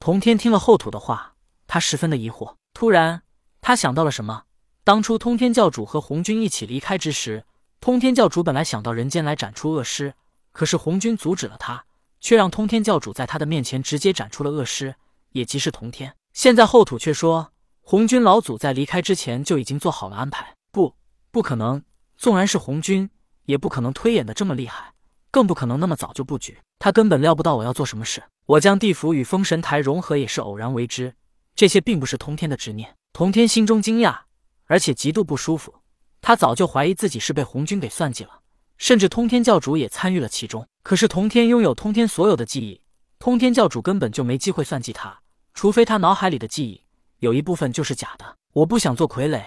童天听了后土的话，他十分的疑惑。突然，他想到了什么。当初通天教主和红军一起离开之时，通天教主本来想到人间来斩出恶尸，可是红军阻止了他，却让通天教主在他的面前直接斩出了恶尸，也即是童天。现在后土却说，红军老祖在离开之前就已经做好了安排。不，不可能！纵然是红军，也不可能推演的这么厉害，更不可能那么早就布局。他根本料不到我要做什么事。我将地府与封神台融合也是偶然为之，这些并不是通天的执念。通天心中惊讶，而且极度不舒服。他早就怀疑自己是被红军给算计了，甚至通天教主也参与了其中。可是通天拥有通天所有的记忆，通天教主根本就没机会算计他。除非他脑海里的记忆有一部分就是假的。我不想做傀儡，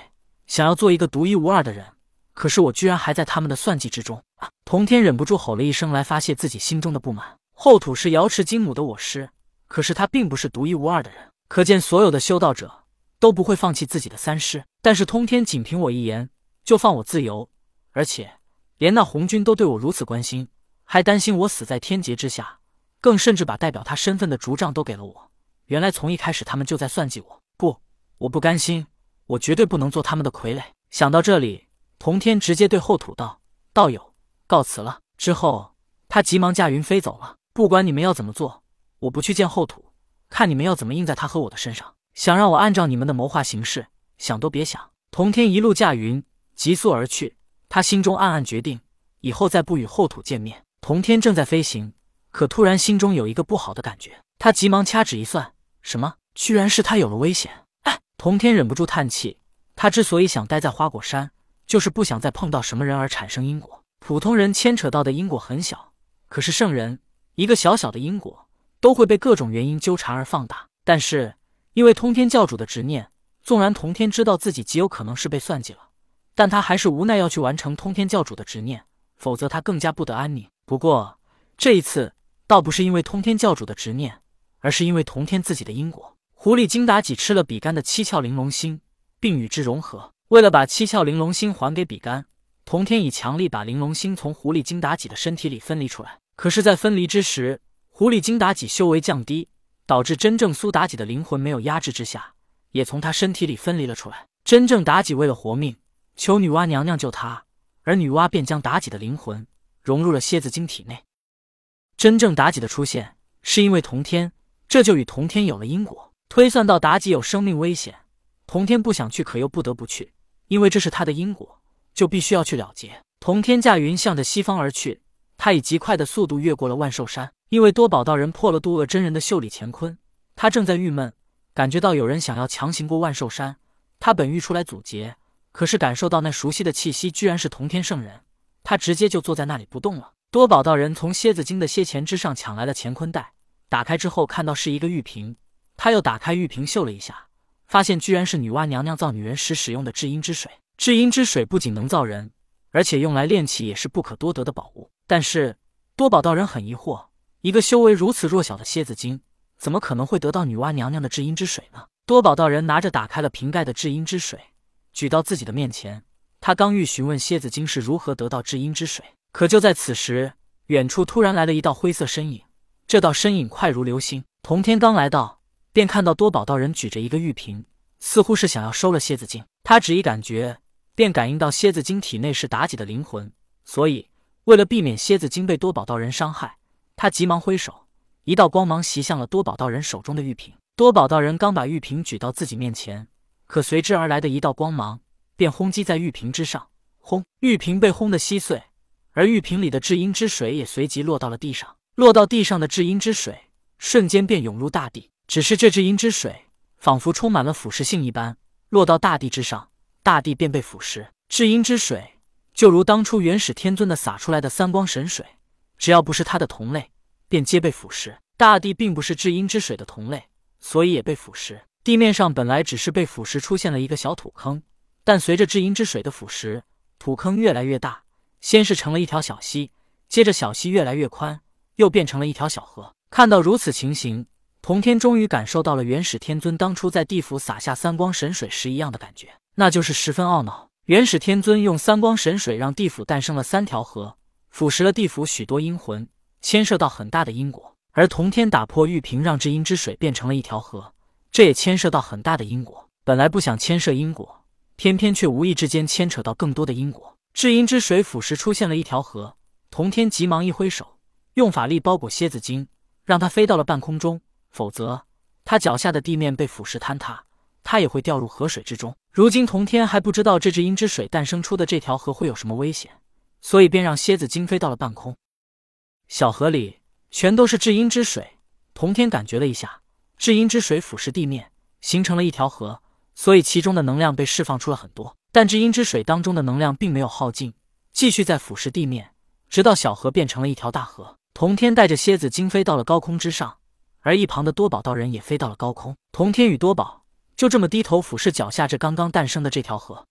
想要做一个独一无二的人。可是我居然还在他们的算计之中啊。童天忍不住吼了一声来发泄自己心中的不满。后土是瑶池金母的我师，可是他并不是独一无二的人。可见所有的修道者都不会放弃自己的三师。但是通天仅凭我一言就放我自由，而且连那红军都对我如此关心，还担心我死在天劫之下，更甚至把代表他身份的竹杖都给了我。原来从一开始他们就在算计我，不，我不甘心，我绝对不能做他们的傀儡。想到这里，童天直接对后土道：“道友，告辞了。”之后，他急忙驾云飞走了。不管你们要怎么做，我不去见后土，看你们要怎么印在他和我的身上。想让我按照你们的谋划行事，想都别想。童天一路驾云，急速而去。他心中暗暗决定，以后再不与后土见面。童天正在飞行，可突然心中有一个不好的感觉，他急忙掐指一算。什么？居然是他有了危险！哎，童天忍不住叹气。他之所以想待在花果山，就是不想再碰到什么人而产生因果。普通人牵扯到的因果很小，可是圣人一个小小的因果都会被各种原因纠缠而放大。但是因为通天教主的执念，纵然童天知道自己极有可能是被算计了，但他还是无奈要去完成通天教主的执念，否则他更加不得安宁。不过这一次倒不是因为通天教主的执念。而是因为童天自己的因果。狐狸精妲己吃了比干的七窍玲珑心，并与之融合。为了把七窍玲珑心还给比干，童天以强力把玲珑心从狐狸精妲己的身体里分离出来。可是，在分离之时，狐狸精妲己修为降低，导致真正苏妲己的灵魂没有压制之下，也从她身体里分离了出来。真正妲己为了活命，求女娲娘娘救她，而女娲便将妲己的灵魂融入了蝎子精体内。真正妲己的出现，是因为童天。这就与童天有了因果。推算到妲己有生命危险，童天不想去，可又不得不去，因为这是他的因果，就必须要去了结。童天驾云向着西方而去，他以极快的速度越过了万寿山。因为多宝道人破了渡恶真人的袖里乾坤，他正在郁闷，感觉到有人想要强行过万寿山。他本欲出来阻截，可是感受到那熟悉的气息，居然是童天圣人，他直接就坐在那里不动了。多宝道人从蝎子精的蝎钳之上抢来了乾坤袋。打开之后，看到是一个玉瓶，他又打开玉瓶嗅了一下，发现居然是女娲娘娘造女人时使用的至阴之水。至阴之水不仅能造人，而且用来炼器也是不可多得的宝物。但是多宝道人很疑惑，一个修为如此弱小的蝎子精，怎么可能会得到女娲娘娘的至阴之水呢？多宝道人拿着打开了瓶盖的至阴之水，举到自己的面前。他刚欲询问蝎子精是如何得到至阴之水，可就在此时，远处突然来了一道灰色身影。这道身影快如流星，童天刚来到，便看到多宝道人举着一个玉瓶，似乎是想要收了蝎子精。他只一感觉，便感应到蝎子精体内是妲己的灵魂，所以为了避免蝎子精被多宝道人伤害，他急忙挥手，一道光芒袭向了多宝道人手中的玉瓶。多宝道人刚把玉瓶举到自己面前，可随之而来的一道光芒便轰击在玉瓶之上，轰！玉瓶被轰得稀碎，而玉瓶里的至阴之水也随即落到了地上。落到地上的至阴之水，瞬间便涌入大地。只是这至阴之水仿佛充满了腐蚀性一般，落到大地之上，大地便被腐蚀。至阴之水就如当初元始天尊的洒出来的三光神水，只要不是他的同类，便皆被腐蚀。大地并不是至阴之水的同类，所以也被腐蚀。地面上本来只是被腐蚀出现了一个小土坑，但随着至阴之水的腐蚀，土坑越来越大，先是成了一条小溪，接着小溪越来越宽。又变成了一条小河。看到如此情形，童天终于感受到了元始天尊当初在地府洒下三光神水时一样的感觉，那就是十分懊恼。元始天尊用三光神水让地府诞生了三条河，腐蚀了地府许多阴魂，牵涉到很大的因果。而童天打破玉瓶，让至阴之水变成了一条河，这也牵涉到很大的因果。本来不想牵涉因果，偏偏却无意之间牵扯到更多的因果。至阴之水腐蚀出现了一条河，童天急忙一挥手，用法力包裹蝎子精，让它飞到了半空中。否则，他脚下的地面被腐蚀坍塌，他也会掉入河水之中。如今童天还不知道这只阴之水诞生出的这条河会有什么危险，所以便让蝎子精飞到了半空。小河里全都是至阴之水，童天感觉了一下，至阴之水腐蚀地面，形成了一条河，所以其中的能量被释放出了很多。但至阴之水当中的能量并没有耗尽，继续在腐蚀地面，直到小河变成了一条大河。童天带着蝎子精飞到了高空之上。而一旁的多宝道人也飞到了高空，童天与多宝就这么低头俯视脚下这刚刚诞生的这条河。